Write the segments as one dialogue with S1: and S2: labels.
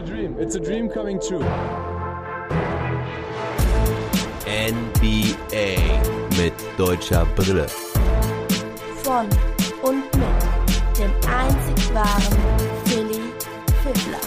S1: a dream. It's a dream coming true.
S2: NBA mit deutscher Brille.
S3: Von und mit dem einzig wahren Philly Fiddler.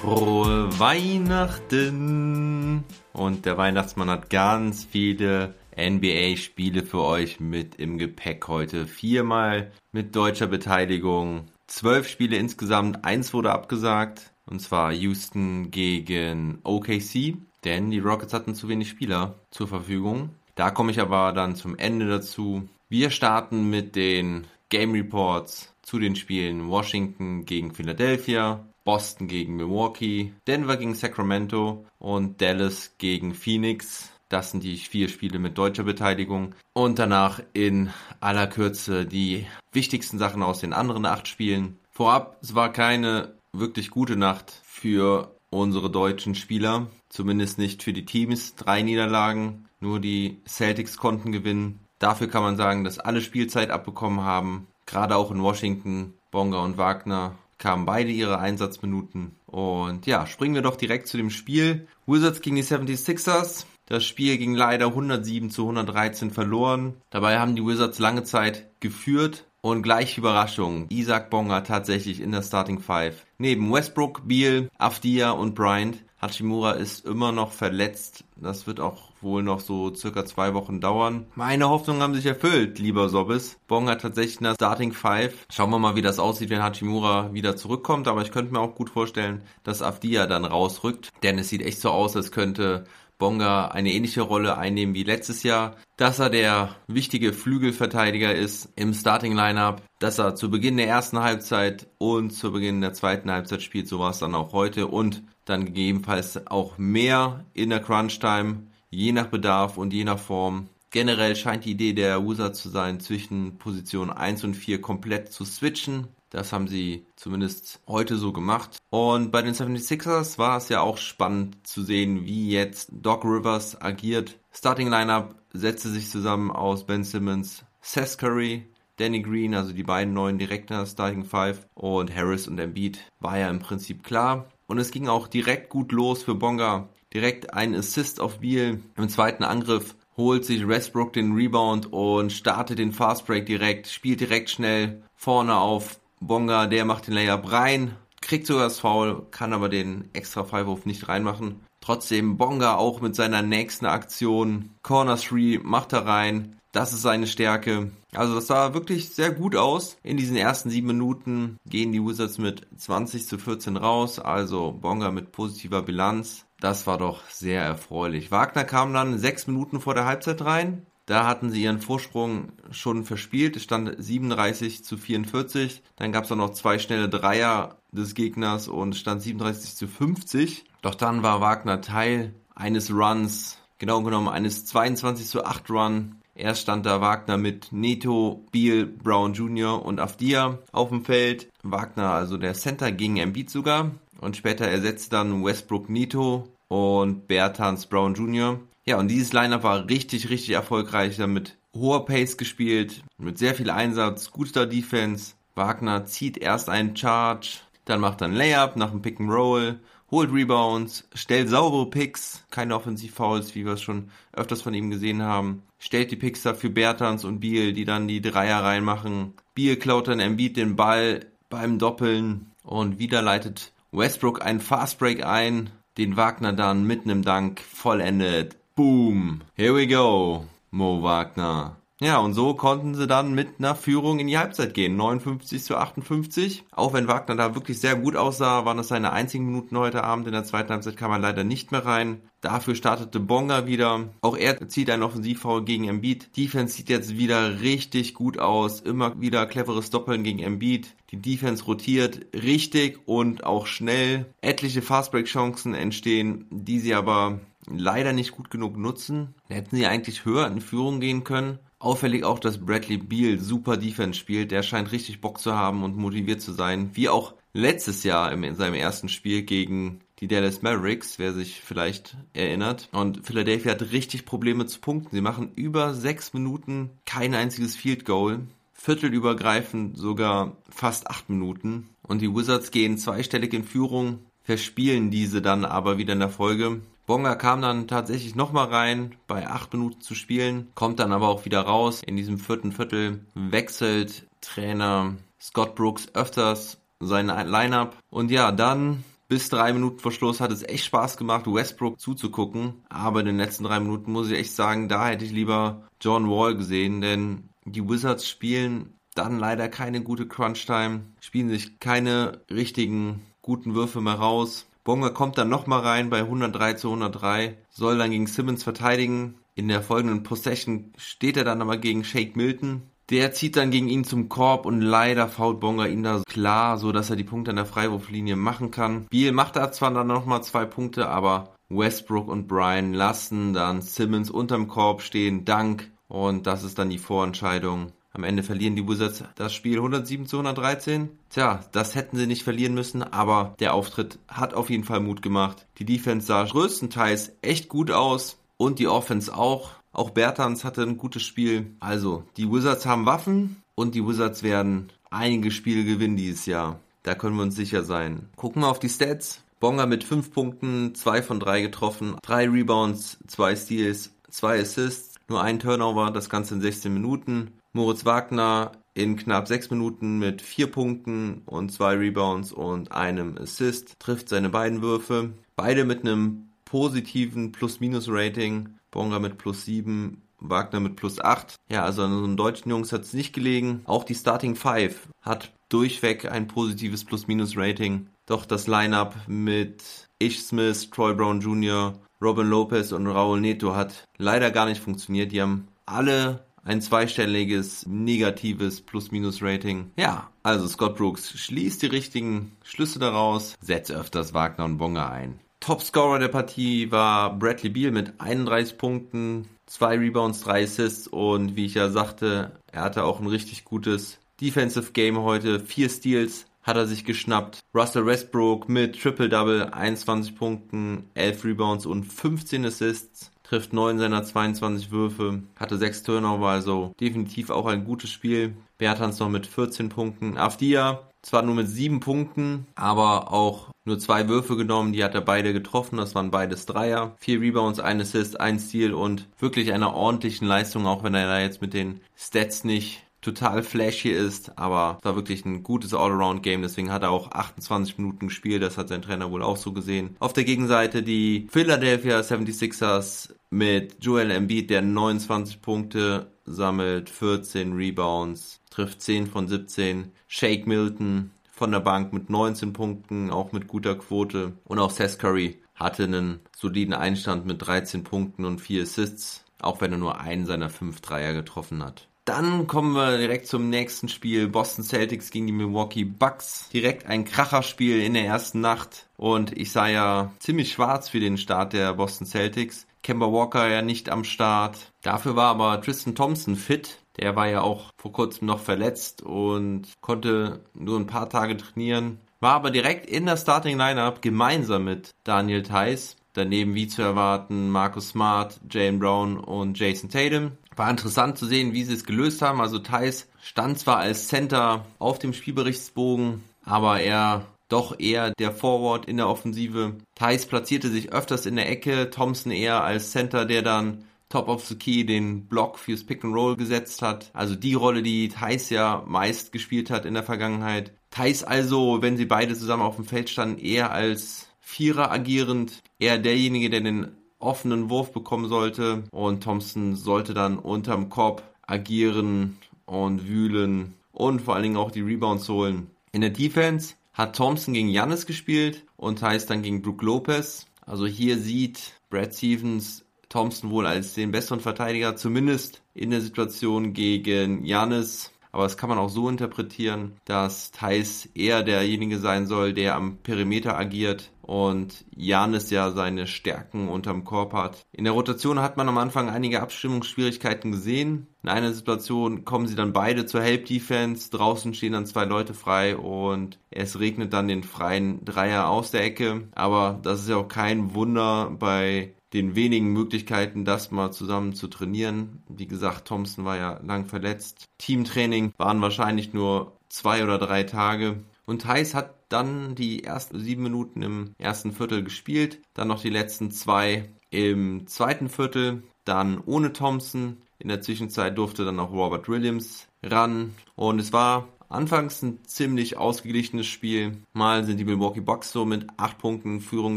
S4: Frohe Weihnachten! Und der Weihnachtsmann hat ganz viele NBA-Spiele für euch mit im Gepäck heute. Viermal mit deutscher Beteiligung. Zwölf Spiele insgesamt. Eins wurde abgesagt. Und zwar Houston gegen OKC. Denn die Rockets hatten zu wenig Spieler zur Verfügung. Da komme ich aber dann zum Ende dazu. Wir starten mit den Game Reports zu den Spielen Washington gegen Philadelphia, Boston gegen Milwaukee, Denver gegen Sacramento und Dallas gegen Phoenix. Das sind die vier Spiele mit deutscher Beteiligung. Und danach in aller Kürze die wichtigsten Sachen aus den anderen acht Spielen. Vorab, es war keine wirklich gute Nacht für unsere deutschen Spieler. Zumindest nicht für die Teams. Drei Niederlagen. Nur die Celtics konnten gewinnen. Dafür kann man sagen, dass alle Spielzeit abbekommen haben. Gerade auch in Washington. Bonga und Wagner kamen beide ihre Einsatzminuten. Und ja, springen wir doch direkt zu dem Spiel. Wizards gegen die 76ers. Das Spiel ging leider 107 zu 113 verloren. Dabei haben die Wizards lange Zeit geführt. Und gleich Überraschung, Isaac Bonga tatsächlich in der Starting Five. Neben Westbrook, Beal, Afdia und Bryant. Hachimura ist immer noch verletzt. Das wird auch wohl noch so circa zwei Wochen dauern. Meine Hoffnungen haben sich erfüllt, lieber Sobbis. Bonga tatsächlich in der Starting Five. Schauen wir mal, wie das aussieht, wenn Hachimura wieder zurückkommt. Aber ich könnte mir auch gut vorstellen, dass Afdia dann rausrückt. Denn es sieht echt so aus, als könnte Bonga eine ähnliche Rolle einnehmen wie letztes Jahr, dass er der wichtige Flügelverteidiger ist im Starting Lineup, dass er zu Beginn der ersten Halbzeit und zu Beginn der zweiten Halbzeit spielt, so war es dann auch heute und dann gegebenenfalls auch mehr in der Crunch Time, je nach Bedarf und je nach Form. Generell scheint die Idee der Wizards zu sein, zwischen Position 1 und 4 komplett zu switchen. Das haben sie zumindest heute so gemacht. Und bei den 76ers war es ja auch spannend zu sehen, wie jetzt Doc Rivers agiert. Starting Lineup setzte sich zusammen aus Ben Simmons, Seth Curry, Danny Green, also die beiden neuen direkt in der Starting Five und Harris und Embiid war ja im Prinzip klar. Und es ging auch direkt gut los für Bonga. Direkt ein Assist auf Beal im zweiten Angriff holt sich Westbrook den Rebound und startet den Fastbreak direkt, spielt direkt schnell vorne auf Bonga, der macht den Layup rein, kriegt sogar das Foul, kann aber den extra Freiwurf nicht reinmachen. Trotzdem Bonga auch mit seiner nächsten Aktion. Corner 3 macht er rein. Das ist seine Stärke. Also das sah wirklich sehr gut aus. In diesen ersten sieben Minuten gehen die Wizards mit 20 zu 14 raus. Also Bonga mit positiver Bilanz. Das war doch sehr erfreulich. Wagner kam dann sechs Minuten vor der Halbzeit rein. Da hatten sie ihren Vorsprung schon verspielt. Es stand 37 zu 44. Dann gab es auch noch zwei schnelle Dreier des Gegners und stand 37 zu 50. Doch dann war Wagner Teil eines Runs, genau genommen eines 22 zu 8 Run. Erst stand da Wagner mit Neto, Beal, Brown Jr. und Afdia auf dem Feld. Wagner, also der Center, gegen Embiid sogar. Und später ersetzt dann Westbrook Neto und Bertans Brown Jr. Ja, und dieses Lineup war richtig, richtig erfolgreich. Damit hoher Pace gespielt, mit sehr viel Einsatz, guter Defense. Wagner zieht erst einen Charge, dann macht er ein Layup nach einem Pick and Roll, holt Rebounds, stellt saubere Picks, keine Offensivfouls, wie wir es schon öfters von ihm gesehen haben. Stellt die Picks da für Bertans und Beal, die dann die Dreier reinmachen. Beal klaut dann Embiid den Ball beim Doppeln und wieder leitet Westbrook einen Fastbreak ein, den Wagner dann mitten im Dank vollendet. Boom. Here we go, Mo Wagner. Ja, und so konnten sie dann mit einer Führung in die Halbzeit gehen. 59 zu 58. Auch wenn Wagner da wirklich sehr gut aussah, waren das seine einzigen Minuten heute Abend. In der zweiten Halbzeit kam er leider nicht mehr rein. Dafür startete Bonga wieder. Auch er zieht einen Offensivfoul gegen Embiid. Defense sieht jetzt wieder richtig gut aus. Immer wieder cleveres Doppeln gegen Embiid. Die Defense rotiert richtig und auch schnell. Etliche Fastbreak-Chancen entstehen, die sie aber leider nicht gut genug nutzen. Hätten sie eigentlich höher in Führung gehen können. Auffällig auch, dass Bradley Beal super Defense spielt. Der scheint richtig Bock zu haben und motiviert zu sein. Wie auch letztes Jahr in seinem ersten Spiel gegen die Dallas Mavericks, wer sich vielleicht erinnert. Und Philadelphia hat richtig Probleme zu punkten. Sie machen über sechs Minuten kein einziges Field Goal. Viertelübergreifend sogar fast acht Minuten. Und die Wizards gehen zweistellig in Führung verspielen diese dann aber wieder in der Folge. Bonga kam dann tatsächlich nochmal rein, bei acht Minuten zu spielen, kommt dann aber auch wieder raus. In diesem vierten Viertel wechselt Trainer Scott Brooks öfters sein Lineup. Und ja, dann bis drei Minuten vor Schluss hat es echt Spaß gemacht, Westbrook zuzugucken. Aber in den letzten drei Minuten muss ich echt sagen, da hätte ich lieber John Wall gesehen, denn die Wizards spielen dann leider keine gute Crunch-Time, spielen sich keine richtigen guten Würfe mehr raus. Bonga kommt dann nochmal rein bei 103 zu 103, soll dann gegen Simmons verteidigen. In der folgenden Possession steht er dann aber gegen Shake Milton. Der zieht dann gegen ihn zum Korb und leider fault Bonga ihn da klar, so dass er die Punkte an der Freiwurflinie machen kann. Beal macht da zwar dann nochmal zwei Punkte, aber Westbrook und Brian lassen dann Simmons unterm Korb stehen, Dank. Und das ist dann die Vorentscheidung. Am Ende verlieren die Wizards das Spiel 107 zu 113. Tja, das hätten sie nicht verlieren müssen, aber der Auftritt hat auf jeden Fall Mut gemacht. Die Defense sah größtenteils echt gut aus und die Offense auch. Auch Bertans hatte ein gutes Spiel. Also, die Wizards haben Waffen und die Wizards werden einige Spiele gewinnen dieses Jahr. Da können wir uns sicher sein. Gucken wir auf die Stats. Bonga mit 5 Punkten, 2 von 3 getroffen, 3 Rebounds, 2 Steals, 2 Assists, nur ein Turnover, das Ganze in 16 Minuten. Moritz Wagner in knapp sechs Minuten mit vier Punkten und zwei Rebounds und einem Assist trifft seine beiden Würfe. Beide mit einem positiven Plus-Minus-Rating. Bonga mit plus sieben, Wagner mit plus acht. Ja, also an unseren deutschen Jungs hat es nicht gelegen. Auch die Starting Five hat durchweg ein positives Plus-Minus-Rating. Doch das Lineup mit Ish Smith, Troy Brown Jr., Robin Lopez und Raul Neto hat leider gar nicht funktioniert. Die haben alle ein zweistelliges negatives Plus-Minus-Rating. Ja, also Scott Brooks schließt die richtigen Schlüsse daraus, setzt öfters Wagner und Bonga ein. Topscorer der Partie war Bradley Beal mit 31 Punkten, zwei Rebounds, drei Assists und wie ich ja sagte, er hatte auch ein richtig gutes Defensive Game heute, vier Steals hat er sich geschnappt. Russell Westbrook mit Triple-Double, 21 Punkten, 11 Rebounds und 15 Assists trifft 9 seiner 22 Würfe, hatte 6 Turnover, also definitiv auch ein gutes Spiel. Bertans noch mit 14 Punkten. Afdia zwar nur mit 7 Punkten, aber auch nur zwei Würfe genommen, die hat er beide getroffen, das waren beides Dreier. Vier Rebounds, ein Assist, ein Steal und wirklich einer ordentlichen Leistung, auch wenn er da jetzt mit den Stats nicht total flashy ist, aber es war wirklich ein gutes All-Around-Game, deswegen hat er auch 28 Minuten gespielt, das hat sein Trainer wohl auch so gesehen. Auf der Gegenseite die Philadelphia 76ers mit Joel Embiid, der 29 Punkte sammelt, 14 Rebounds, trifft 10 von 17. Shake Milton von der Bank mit 19 Punkten, auch mit guter Quote. Und auch Seth Curry hatte einen soliden Einstand mit 13 Punkten und 4 Assists, auch wenn er nur einen seiner 5 Dreier getroffen hat. Dann kommen wir direkt zum nächsten Spiel. Boston Celtics gegen die Milwaukee Bucks. Direkt ein Kracherspiel in der ersten Nacht. Und ich sah ja ziemlich schwarz für den Start der Boston Celtics. Kemba Walker ja nicht am Start. Dafür war aber Tristan Thompson fit. Der war ja auch vor kurzem noch verletzt und konnte nur ein paar Tage trainieren. War aber direkt in der Starting Lineup gemeinsam mit Daniel Theiss. Daneben wie zu erwarten Marcus Smart, Jane Brown und Jason Tatum. War interessant zu sehen, wie sie es gelöst haben. Also Thais stand zwar als Center auf dem Spielberichtsbogen, aber er doch eher der Forward in der Offensive. Thais platzierte sich öfters in der Ecke, Thompson eher als Center, der dann Top of the Key den Block fürs Pick and Roll gesetzt hat. Also die Rolle, die Thais ja meist gespielt hat in der Vergangenheit. Thais also, wenn sie beide zusammen auf dem Feld standen, eher als Vierer agierend, eher derjenige, der den offenen Wurf bekommen sollte. Und Thompson sollte dann unterm Korb agieren und wühlen und vor allen Dingen auch die Rebounds holen. In der Defense hat Thompson gegen Jannis gespielt und heißt dann gegen Brook Lopez. Also hier sieht Brad Stevens Thompson wohl als den besseren Verteidiger, zumindest in der Situation gegen Jannis. Aber das kann man auch so interpretieren, dass Thais eher derjenige sein soll, der am Perimeter agiert und Janis ja seine Stärken unterm Korb hat. In der Rotation hat man am Anfang einige Abstimmungsschwierigkeiten gesehen. In einer Situation kommen sie dann beide zur Help Defense, draußen stehen dann zwei Leute frei und es regnet dann den freien Dreier aus der Ecke. Aber das ist ja auch kein Wunder bei den wenigen Möglichkeiten, das mal zusammen zu trainieren. Wie gesagt, Thompson war ja lang verletzt. Teamtraining waren wahrscheinlich nur zwei oder drei Tage. Und Thais hat dann die ersten sieben Minuten im ersten Viertel gespielt, dann noch die letzten zwei im zweiten Viertel, dann ohne Thompson. In der Zwischenzeit durfte dann auch Robert Williams ran und es war anfangs ein ziemlich ausgeglichenes Spiel. Mal sind die Milwaukee Bucks so mit acht Punkten in Führung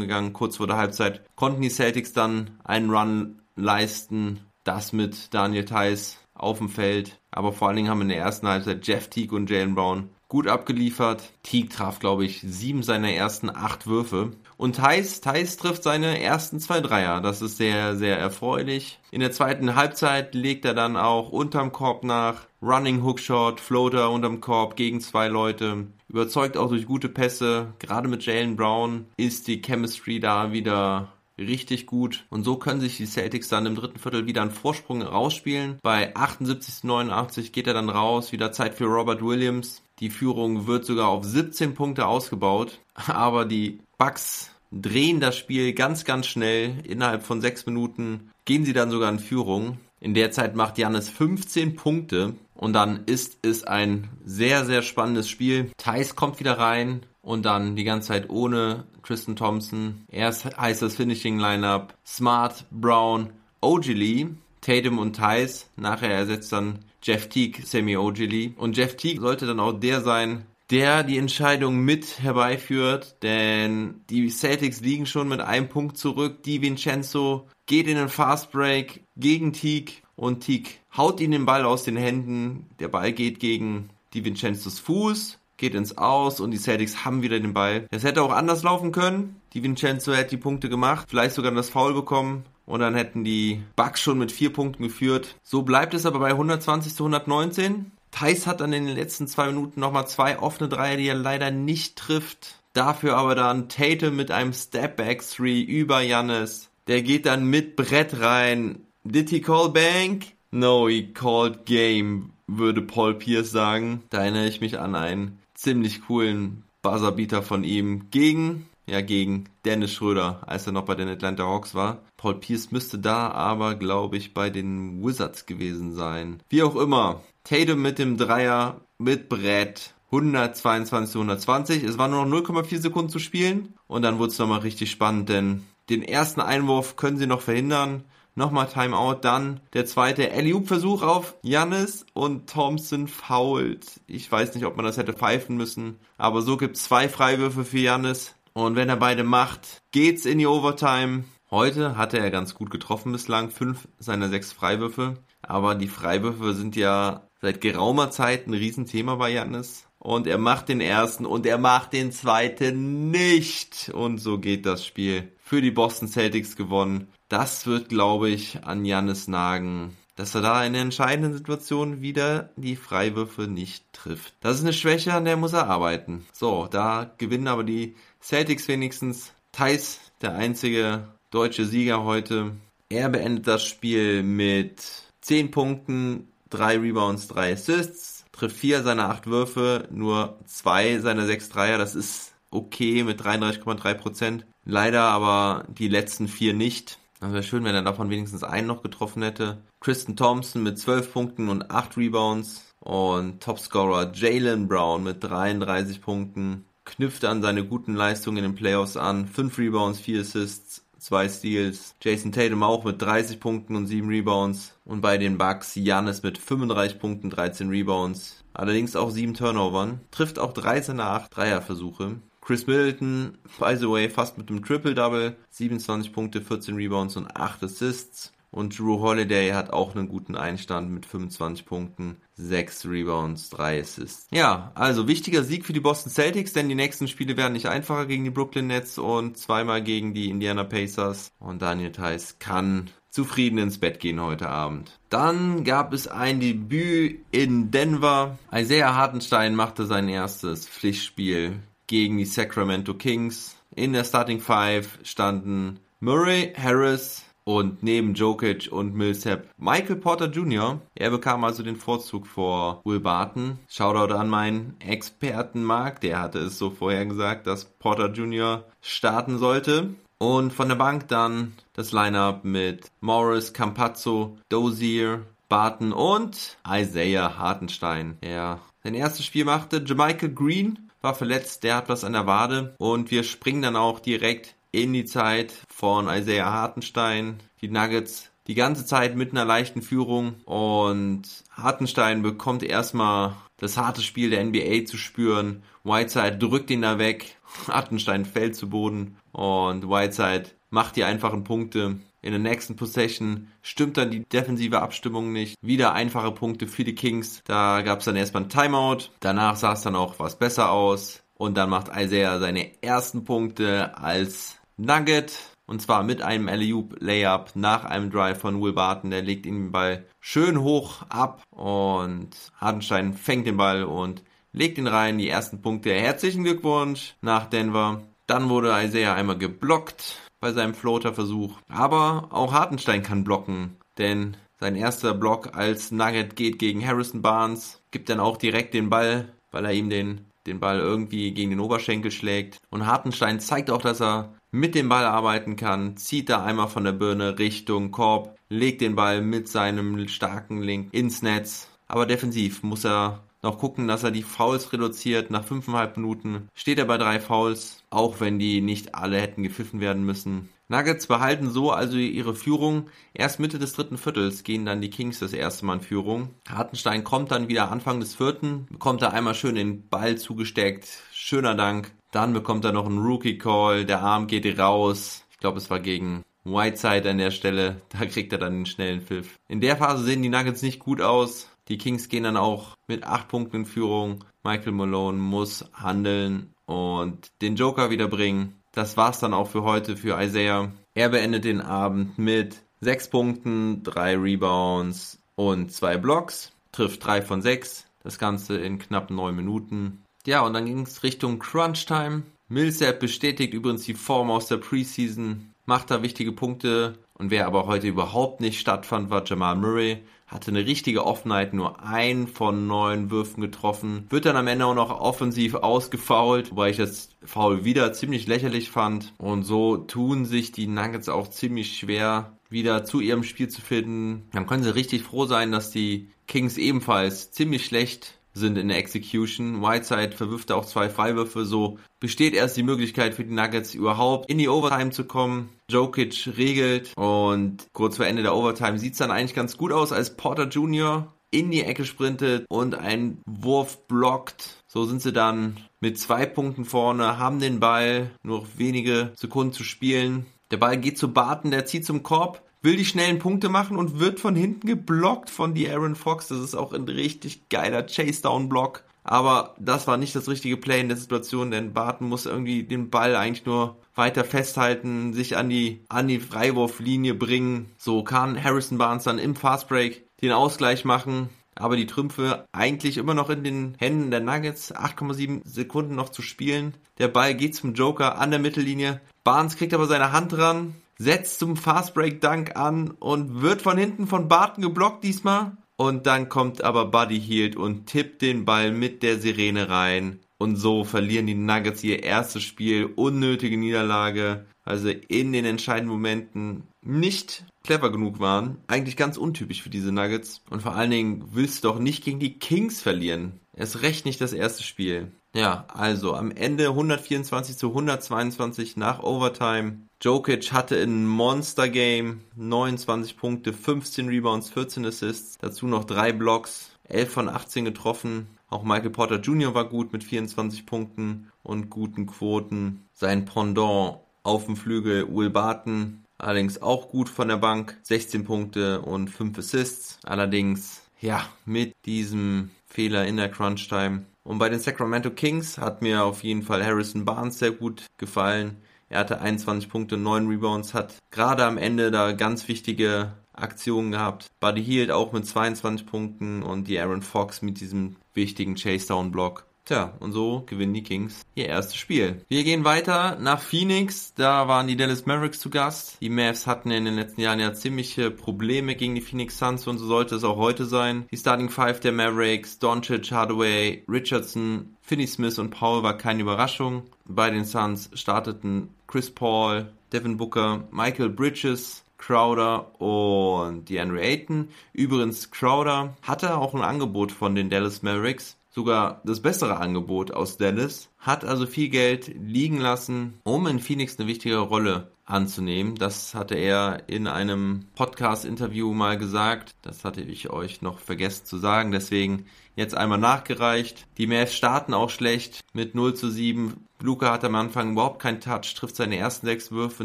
S4: gegangen, kurz vor der Halbzeit konnten die Celtics dann einen Run leisten, das mit Daniel Theiss auf dem Feld. Aber vor allen Dingen haben in der ersten Halbzeit Jeff Teague und Jalen Brown gut abgeliefert. Teague traf, glaube ich, sieben seiner ersten acht Würfe. Und Thais, Thais trifft seine ersten zwei Dreier. Das ist sehr, sehr erfreulich. In der zweiten Halbzeit legt er dann auch unterm Korb nach. Running Hookshot, Floater unterm Korb gegen zwei Leute. Überzeugt auch durch gute Pässe. Gerade mit Jalen Brown ist die Chemistry da wieder richtig gut. Und so können sich die Celtics dann im dritten Viertel wieder einen Vorsprung rausspielen. Bei 78 89 geht er dann raus. Wieder Zeit für Robert Williams. Die Führung wird sogar auf 17 Punkte ausgebaut. Aber die Bucks drehen das Spiel ganz, ganz schnell. Innerhalb von sechs Minuten gehen sie dann sogar in Führung. In der Zeit macht Janis 15 Punkte und dann ist es ein sehr, sehr spannendes Spiel. Thais kommt wieder rein und dann die ganze Zeit ohne Tristan Thompson. Erst heißt das Finishing Lineup Smart, Brown, Ogilvy, Tatum und Thais. Nachher ersetzt dann Jeff Teague, Sammy Ogilvy. Und Jeff Teague sollte dann auch der sein, der die Entscheidung mit herbeiführt, denn die Celtics liegen schon mit einem Punkt zurück. Di Vincenzo geht in den Fast Break gegen Teague und Teague haut ihn den Ball aus den Händen. Der Ball geht gegen Di Vincenzos Fuß geht ins Aus und die Celtics haben wieder den Ball. Es hätte auch anders laufen können. Die Vincenzo hätte die Punkte gemacht, vielleicht sogar das Foul bekommen und dann hätten die Bucks schon mit vier Punkten geführt. So bleibt es aber bei 120 zu 119. Thais hat dann in den letzten zwei Minuten nochmal zwei offene Dreier, die er leider nicht trifft. Dafür aber dann Tate mit einem Stepback 3 über Jannis. Der geht dann mit Brett rein. Did he call Bank? No, he called Game, würde Paul Pierce sagen. Da erinnere ich mich an einen ziemlich coolen Buzzerbeater von ihm gegen, ja, gegen Dennis Schröder, als er noch bei den Atlanta Hawks war. Paul Pierce müsste da aber, glaube ich, bei den Wizards gewesen sein. Wie auch immer. Tatum mit dem Dreier, mit Brett. 122 zu 120. Es waren nur noch 0,4 Sekunden zu spielen. Und dann wurde es nochmal richtig spannend, denn den ersten Einwurf können sie noch verhindern nochmal Timeout, dann der zweite Alley-Oop-Versuch auf Jannis und Thompson fault. Ich weiß nicht, ob man das hätte pfeifen müssen, aber so gibt es zwei Freiwürfe für Jannis und wenn er beide macht, geht's in die Overtime. Heute hatte er ganz gut getroffen bislang, fünf seiner sechs Freiwürfe, aber die Freiwürfe sind ja seit geraumer Zeit ein Riesenthema bei Jannis. Und er macht den ersten und er macht den zweiten nicht. Und so geht das Spiel. Für die Boston Celtics gewonnen das wird, glaube ich, an Jannis nagen, dass er da in der entscheidenden Situation wieder die Freiwürfe nicht trifft. Das ist eine Schwäche, an der muss er arbeiten. So, da gewinnen aber die Celtics wenigstens. Thais, der einzige deutsche Sieger heute. Er beendet das Spiel mit 10 Punkten, 3 Rebounds, 3 Assists, trifft 4 seiner 8 Würfe, nur 2 seiner 6 Dreier. Das ist okay mit 33,3%. Leider aber die letzten 4 nicht. Das wäre schön, wenn er davon wenigstens einen noch getroffen hätte. Kristen Thompson mit 12 Punkten und 8 Rebounds. Und Topscorer Jalen Brown mit 33 Punkten. Knüpfte an seine guten Leistungen in den Playoffs an. 5 Rebounds, 4 Assists, 2 Steals. Jason Tatum auch mit 30 Punkten und 7 Rebounds. Und bei den Bucks Janis mit 35 Punkten, 13 Rebounds. Allerdings auch 7 Turnovern. Trifft auch 13 nach 8 Dreierversuche. Chris Middleton, by the way, fast mit einem Triple-Double, 27 Punkte, 14 Rebounds und 8 Assists. Und Drew Holiday hat auch einen guten Einstand mit 25 Punkten, 6 Rebounds, 3 Assists. Ja, also wichtiger Sieg für die Boston Celtics, denn die nächsten Spiele werden nicht einfacher gegen die Brooklyn Nets und zweimal gegen die Indiana Pacers. Und Daniel Theiss kann zufrieden ins Bett gehen heute Abend. Dann gab es ein Debüt in Denver. Isaiah Hartenstein machte sein erstes Pflichtspiel gegen die Sacramento Kings. In der Starting Five standen Murray, Harris und neben Jokic und Millsap Michael Porter Jr. Er bekam also den Vorzug vor Will Barton. Shoutout an meinen Experten Mark, der hatte es so vorher gesagt, dass Porter Jr. starten sollte. Und von der Bank dann das Lineup mit Morris, Campazzo, Dozier, Barton und Isaiah Hartenstein. Er sein erstes Spiel machte Jermichael Green war verletzt, der hat was an der Wade und wir springen dann auch direkt in die Zeit von Isaiah Hartenstein. Die Nuggets die ganze Zeit mit einer leichten Führung und Hartenstein bekommt erstmal das harte Spiel der NBA zu spüren. Whiteside drückt ihn da weg. Hartenstein fällt zu Boden und Whiteside macht die einfachen Punkte. In der nächsten Possession stimmt dann die defensive Abstimmung nicht. Wieder einfache Punkte für die Kings. Da gab es dann erstmal ein Timeout. Danach sah es dann auch was besser aus. Und dann macht Isaiah seine ersten Punkte als Nugget. Und zwar mit einem alley Layup nach einem Drive von Will Barton. Der legt ihn den Ball schön hoch ab. Und Hardenstein fängt den Ball und legt ihn rein. Die ersten Punkte. Herzlichen Glückwunsch nach Denver. Dann wurde Isaiah einmal geblockt bei seinem Floater-Versuch. Aber auch Hartenstein kann blocken, denn sein erster Block als Nugget geht gegen Harrison Barnes, gibt dann auch direkt den Ball, weil er ihm den, den Ball irgendwie gegen den Oberschenkel schlägt. Und Hartenstein zeigt auch, dass er mit dem Ball arbeiten kann, zieht da einmal von der Birne Richtung Korb, legt den Ball mit seinem starken Link ins Netz. Aber defensiv muss er noch gucken, dass er die Fouls reduziert. Nach fünfeinhalb Minuten steht er bei drei Fouls, auch wenn die nicht alle hätten gepfiffen werden müssen. Nuggets behalten so also ihre Führung. Erst Mitte des dritten Viertels gehen dann die Kings das erste Mal in Führung. Hartenstein kommt dann wieder Anfang des vierten, bekommt er einmal schön den Ball zugesteckt. Schöner Dank. Dann bekommt er noch einen Rookie-Call. Der Arm geht raus. Ich glaube, es war gegen Whiteside an der Stelle. Da kriegt er dann den schnellen Pfiff. In der Phase sehen die Nuggets nicht gut aus. Die Kings gehen dann auch mit acht Punkten in Führung. Michael Malone muss handeln und den Joker wiederbringen. Das war's dann auch für heute für Isaiah. Er beendet den Abend mit sechs Punkten, drei Rebounds und zwei Blocks. Trifft drei von sechs. Das Ganze in knapp neun Minuten. Ja, und dann ging es Richtung Crunch Time. Millsap bestätigt übrigens die Form aus der Preseason, macht da wichtige Punkte. Und wer aber heute überhaupt nicht stattfand, war Jamal Murray hatte eine richtige Offenheit, nur ein von neun Würfen getroffen, wird dann am Ende auch noch offensiv ausgefault, wobei ich das Foul wieder ziemlich lächerlich fand. Und so tun sich die Nuggets auch ziemlich schwer, wieder zu ihrem Spiel zu finden. Dann können sie richtig froh sein, dass die Kings ebenfalls ziemlich schlecht sind in der Execution. Whiteside verwirft auch zwei Freiwürfe, so besteht erst die Möglichkeit für die Nuggets überhaupt in die Overtime zu kommen. Jokic regelt und kurz vor Ende der Overtime sieht es dann eigentlich ganz gut aus, als Porter Jr. in die Ecke sprintet und einen Wurf blockt. So sind sie dann mit zwei Punkten vorne, haben den Ball, nur wenige Sekunden zu spielen. Der Ball geht zu Barton, der zieht zum Korb, will die schnellen Punkte machen und wird von hinten geblockt von die Aaron Fox. Das ist auch ein richtig geiler Chase-Down-Block. Aber das war nicht das richtige Play in der Situation, denn Barton muss irgendwie den Ball eigentlich nur weiter festhalten, sich an die, an die Freiwurflinie bringen. So kann Harrison Barnes dann im Fastbreak den Ausgleich machen. Aber die Trümpfe eigentlich immer noch in den Händen der Nuggets. 8,7 Sekunden noch zu spielen. Der Ball geht zum Joker an der Mittellinie. Barnes kriegt aber seine Hand dran setzt zum Fastbreak Dunk an und wird von hinten von Barton geblockt diesmal. Und dann kommt aber Buddy Hield und tippt den Ball mit der Sirene rein. Und so verlieren die Nuggets ihr erstes Spiel. Unnötige Niederlage. Also in den entscheidenden Momenten nicht clever genug waren. Eigentlich ganz untypisch für diese Nuggets. Und vor allen Dingen willst du doch nicht gegen die Kings verlieren. Erst recht nicht das erste Spiel. Ja, also am Ende 124 zu 122 nach Overtime. Jokic hatte in Monster Game 29 Punkte, 15 Rebounds, 14 Assists, dazu noch drei Blocks, 11 von 18 getroffen. Auch Michael Porter Jr. war gut mit 24 Punkten und guten Quoten. Sein Pendant auf dem Flügel Will Barton, allerdings auch gut von der Bank, 16 Punkte und 5 Assists. Allerdings, ja, mit diesem Fehler in der Crunch Time und bei den Sacramento Kings hat mir auf jeden Fall Harrison Barnes sehr gut gefallen. Er hatte 21 Punkte, 9 Rebounds, hat gerade am Ende da ganz wichtige Aktionen gehabt. Buddy Hield auch mit 22 Punkten und die Aaron Fox mit diesem wichtigen Chase-Down-Block. Tja, und so gewinnen die Kings ihr erstes Spiel. Wir gehen weiter nach Phoenix. Da waren die Dallas Mavericks zu Gast. Die Mavs hatten in den letzten Jahren ja ziemliche Probleme gegen die Phoenix Suns und so sollte es auch heute sein. Die Starting Five der Mavericks, Doncic, Hardaway, Richardson, Finney Smith und Paul war keine Überraschung. Bei den Suns starteten Chris Paul, Devin Booker, Michael Bridges, Crowder und DeAndre Ayton. Übrigens, Crowder hatte auch ein Angebot von den Dallas Mavericks sogar das bessere Angebot aus Dallas, hat also viel Geld liegen lassen, um in Phoenix eine wichtige Rolle anzunehmen. Das hatte er in einem Podcast-Interview mal gesagt. Das hatte ich euch noch vergessen zu sagen. Deswegen jetzt einmal nachgereicht. Die Mavs starten auch schlecht mit 0 zu 7. Luca hat am Anfang überhaupt keinen Touch, trifft seine ersten sechs Würfe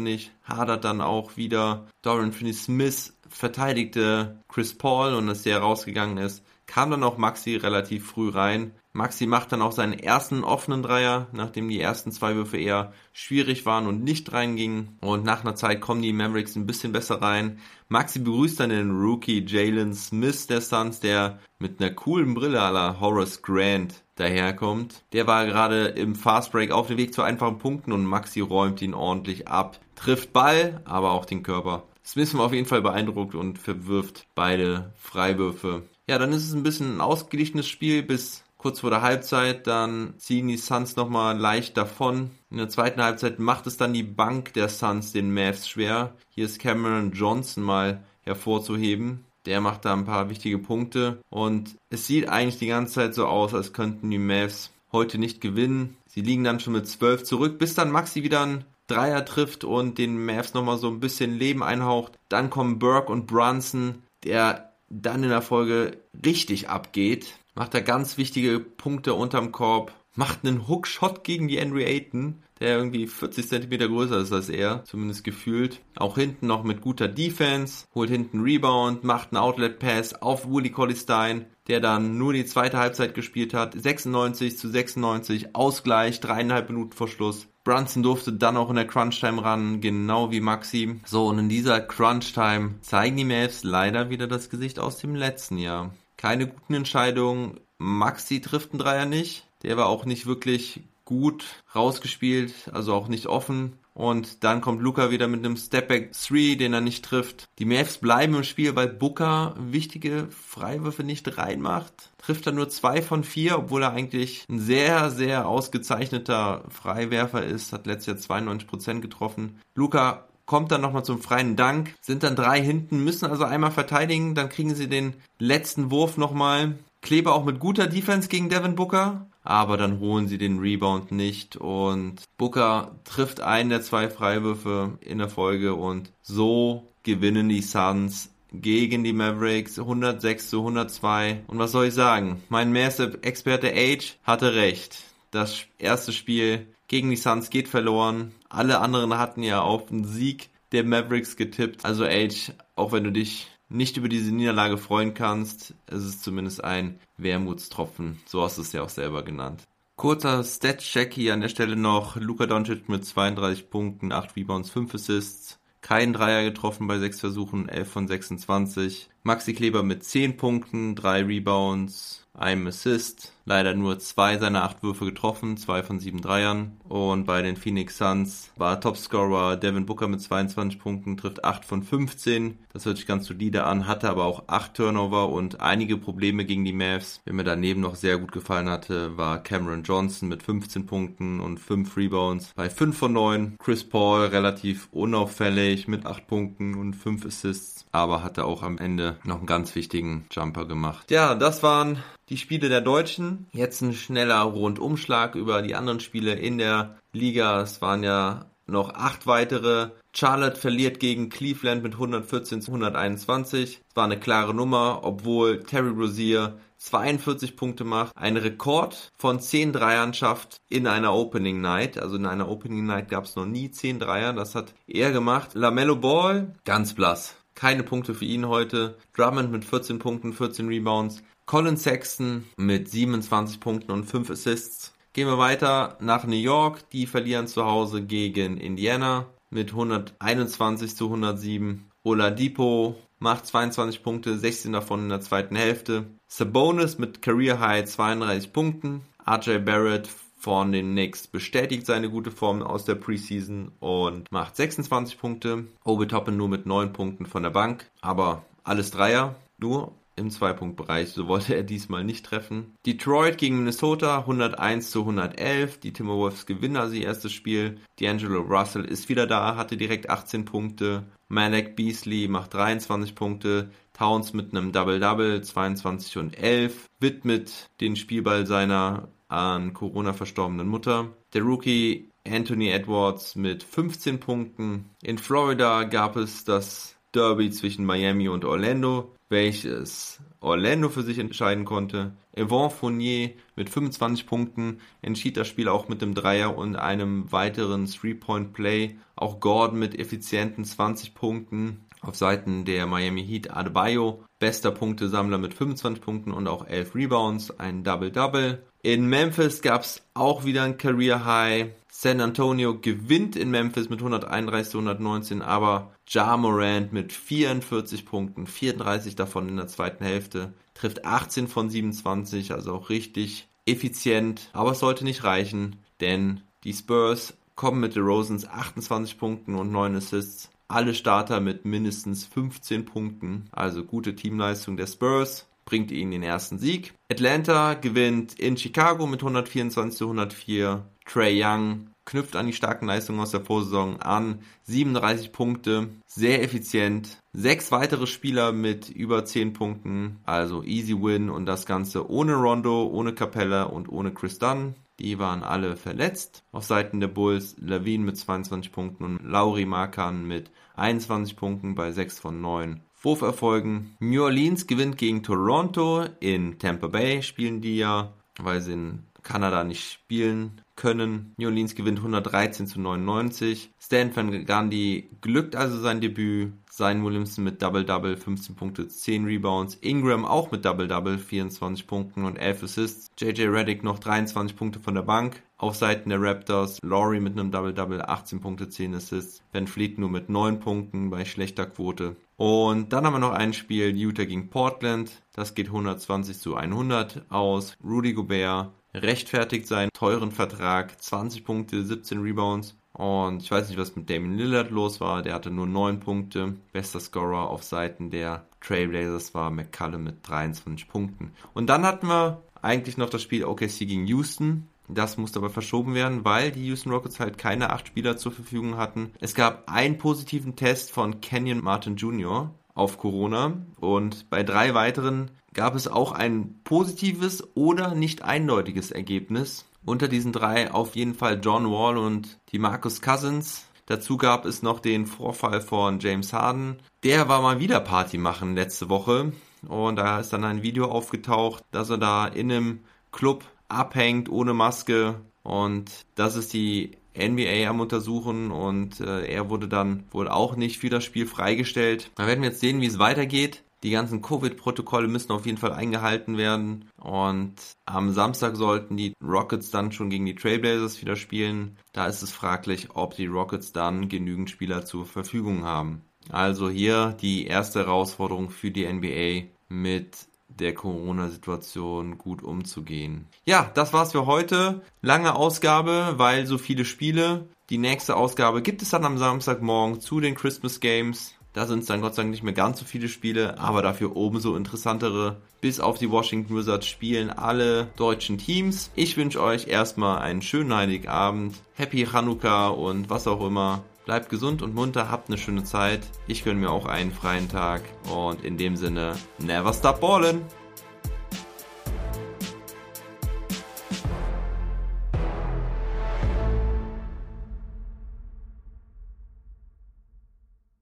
S4: nicht, hadert dann auch wieder. Dorian Finney-Smith verteidigte Chris Paul und als der rausgegangen ist, kam dann auch Maxi relativ früh rein. Maxi macht dann auch seinen ersten offenen Dreier, nachdem die ersten zwei Würfe eher schwierig waren und nicht reingingen. Und nach einer Zeit kommen die Mavericks ein bisschen besser rein. Maxi begrüßt dann den Rookie Jalen Smith der Suns, der mit einer coolen Brille aller Horace Grant daherkommt. Der war gerade im Fastbreak auf dem Weg zu einfachen Punkten und Maxi räumt ihn ordentlich ab. Trifft Ball, aber auch den Körper. Smith war auf jeden Fall beeindruckt und verwirft beide Freiwürfe. Ja, dann ist es ein bisschen ein ausgeglichenes Spiel bis kurz vor der Halbzeit. Dann ziehen die Suns nochmal leicht davon. In der zweiten Halbzeit macht es dann die Bank der Suns den Mavs schwer. Hier ist Cameron Johnson mal hervorzuheben. Der macht da ein paar wichtige Punkte. Und es sieht eigentlich die ganze Zeit so aus, als könnten die Mavs heute nicht gewinnen. Sie liegen dann schon mit 12 zurück, bis dann Maxi wieder ein Dreier trifft und den Mavs nochmal so ein bisschen Leben einhaucht. Dann kommen Burke und Brunson, der dann in der Folge richtig abgeht. Macht da ganz wichtige Punkte unterm Korb. Macht einen Hookshot gegen die Henry Ayton, der irgendwie 40 cm größer ist als er, zumindest gefühlt. Auch hinten noch mit guter Defense, holt hinten Rebound, macht einen Outlet Pass auf Willie Collistein, der dann nur die zweite Halbzeit gespielt hat. 96 zu 96, Ausgleich, dreieinhalb Minuten vor Schluss. Brunson durfte dann auch in der Crunch-Time ran, genau wie Maxi. So, und in dieser Crunch-Time zeigen die Mavs leider wieder das Gesicht aus dem letzten Jahr. Keine guten Entscheidungen. Maxi trifft einen Dreier nicht. Der war auch nicht wirklich gut rausgespielt, also auch nicht offen. Und dann kommt Luca wieder mit einem Stepback 3, den er nicht trifft. Die Mavs bleiben im Spiel, weil Booker wichtige Freiwürfe nicht reinmacht. Trifft er nur zwei von vier, obwohl er eigentlich ein sehr, sehr ausgezeichneter Freiwerfer ist. Hat letztes Jahr 92% getroffen. Luca kommt dann nochmal zum freien Dank, sind dann drei hinten, müssen also einmal verteidigen, dann kriegen sie den letzten Wurf nochmal. Kleber auch mit guter Defense gegen Devin Booker aber dann holen sie den Rebound nicht und Booker trifft einen der zwei Freiwürfe in der Folge und so gewinnen die Suns gegen die Mavericks 106 zu 102 und was soll ich sagen? Mein Massive-Experte Age hatte recht. Das erste Spiel gegen die Suns geht verloren. Alle anderen hatten ja auf den Sieg der Mavericks getippt. Also Age, auch wenn du dich nicht über diese Niederlage freuen kannst, es ist zumindest ein Wermutstropfen. So hast du es ja auch selber genannt. Kurzer Stat-Check hier an der Stelle noch. Luka Doncic mit 32 Punkten, 8 Rebounds, 5 Assists. Kein Dreier getroffen bei 6 Versuchen, 11 von 26. Maxi Kleber mit 10 Punkten, 3 Rebounds, einem Assist. Leider nur zwei seiner acht Würfe getroffen, zwei von sieben Dreiern. Und bei den Phoenix Suns war Topscorer Devin Booker mit 22 Punkten, trifft 8 von 15. Das hört sich ganz solide an, hatte aber auch 8 Turnover und einige Probleme gegen die Mavs. Wer mir daneben noch sehr gut gefallen hatte, war Cameron Johnson mit 15 Punkten und 5 Rebounds bei 5 von 9. Chris Paul relativ unauffällig mit 8 Punkten und 5 Assists, aber hatte auch am Ende noch einen ganz wichtigen Jumper gemacht. Ja, das waren die Spiele der Deutschen. Jetzt ein schneller Rundumschlag über die anderen Spiele in der Liga. Es waren ja noch acht weitere. Charlotte verliert gegen Cleveland mit 114 zu 121. Es war eine klare Nummer, obwohl Terry Rozier 42 Punkte macht, ein Rekord von 10 Dreiern schafft in einer Opening Night. Also in einer Opening Night gab es noch nie 10 Dreier, das hat er gemacht. LaMelo Ball, ganz blass. Keine Punkte für ihn heute. Drummond mit 14 Punkten, 14 Rebounds. Colin Sexton mit 27 Punkten und 5 Assists. Gehen wir weiter nach New York. Die verlieren zu Hause gegen Indiana mit 121 zu 107. Oladipo macht 22 Punkte, 16 davon in der zweiten Hälfte. Sabonis mit Career High 32 Punkten. RJ Barrett von den Knicks bestätigt seine gute Form aus der Preseason und macht 26 Punkte. Obi Toppin nur mit 9 Punkten von der Bank, aber alles Dreier. Nur im Zweipunktbereich, so wollte er diesmal nicht treffen. Detroit gegen Minnesota 101 zu 111. Die Timberwolves gewinnen also ihr erstes Spiel. D'Angelo Russell ist wieder da, hatte direkt 18 Punkte. Malek Beasley macht 23 Punkte. Towns mit einem Double-Double, 22 und 11, widmet den Spielball seiner an Corona verstorbenen Mutter. Der Rookie Anthony Edwards mit 15 Punkten. In Florida gab es das Derby zwischen Miami und Orlando, welches Orlando für sich entscheiden konnte. Yvonne Fournier mit 25 Punkten entschied das Spiel auch mit dem Dreier und einem weiteren Three-Point-Play. Auch Gordon mit effizienten 20 Punkten auf Seiten der Miami Heat Adebayo, bester Punktesammler mit 25 Punkten und auch 11 Rebounds, ein Double-Double. In Memphis gab es auch wieder ein Career High. San Antonio gewinnt in Memphis mit 131 zu 119, aber Ja Morant mit 44 Punkten, 34 davon in der zweiten Hälfte, trifft 18 von 27, also auch richtig effizient, aber es sollte nicht reichen, denn die Spurs kommen mit DeRozans 28 Punkten und 9 Assists alle Starter mit mindestens 15 Punkten. Also gute Teamleistung der Spurs bringt ihnen den ersten Sieg. Atlanta gewinnt in Chicago mit 124 zu 104. Trey Young knüpft an die starken Leistungen aus der Vorsaison an. 37 Punkte, sehr effizient. Sechs weitere Spieler mit über 10 Punkten, also easy win und das Ganze ohne Rondo, ohne Capella und ohne Chris Dunn. Die waren alle verletzt. Auf Seiten der Bulls Levine mit 22 Punkten und Lauri Markan mit 21 Punkten bei 6 von 9 Wurferfolgen. New Orleans gewinnt gegen Toronto. In Tampa Bay spielen die ja, weil sie in Kanada nicht spielen können. New Orleans gewinnt 113 zu 99. Stan Van Gundy glückt also sein Debüt. Sein Williamson mit Double-Double, 15 Punkte, 10 Rebounds. Ingram auch mit Double-Double, 24 Punkten und 11 Assists. JJ Reddick noch 23 Punkte von der Bank. Auf Seiten der Raptors, Laurie mit einem Double-Double, 18 Punkte, 10 Assists. Van Fleet nur mit 9 Punkten bei schlechter Quote. Und dann haben wir noch ein Spiel, Utah gegen Portland. Das geht 120 zu 100 aus. Rudy Gobert rechtfertigt seinen teuren Vertrag. 20 Punkte, 17 Rebounds. Und ich weiß nicht, was mit Damien Lillard los war. Der hatte nur 9 Punkte. Bester Scorer auf Seiten der Trailblazers war McCullum mit 23 Punkten. Und dann hatten wir eigentlich noch das Spiel OKC gegen Houston. Das musste aber verschoben werden, weil die Houston Rockets halt keine acht Spieler zur Verfügung hatten. Es gab einen positiven Test von Kenyon Martin Jr. auf Corona und bei drei weiteren gab es auch ein positives oder nicht eindeutiges Ergebnis. Unter diesen drei auf jeden Fall John Wall und die Marcus Cousins. Dazu gab es noch den Vorfall von James Harden. Der war mal wieder Party machen letzte Woche. Und da ist dann ein Video aufgetaucht, dass er da in einem Club abhängt ohne Maske. Und das ist die NBA am Untersuchen und äh, er wurde dann wohl auch nicht für das Spiel freigestellt. Da werden wir jetzt sehen, wie es weitergeht. Die ganzen Covid-Protokolle müssen auf jeden Fall eingehalten werden. Und am Samstag sollten die Rockets dann schon gegen die Trailblazers wieder spielen. Da ist es fraglich, ob die Rockets dann genügend Spieler zur Verfügung haben. Also hier die erste Herausforderung für die NBA mit der Corona-Situation gut umzugehen. Ja, das war's für heute. Lange Ausgabe, weil so viele Spiele. Die nächste Ausgabe gibt es dann am Samstagmorgen zu den Christmas Games. Da sind es dann Gott sei Dank nicht mehr ganz so viele Spiele, aber dafür oben so interessantere. Bis auf die Washington Wizards spielen alle deutschen Teams. Ich wünsche euch erstmal einen schönen Heiligen Abend, Happy Chanukka und was auch immer. Bleibt gesund und munter, habt eine schöne Zeit. Ich gönne mir auch einen freien Tag. Und in dem Sinne, never stop ballin'!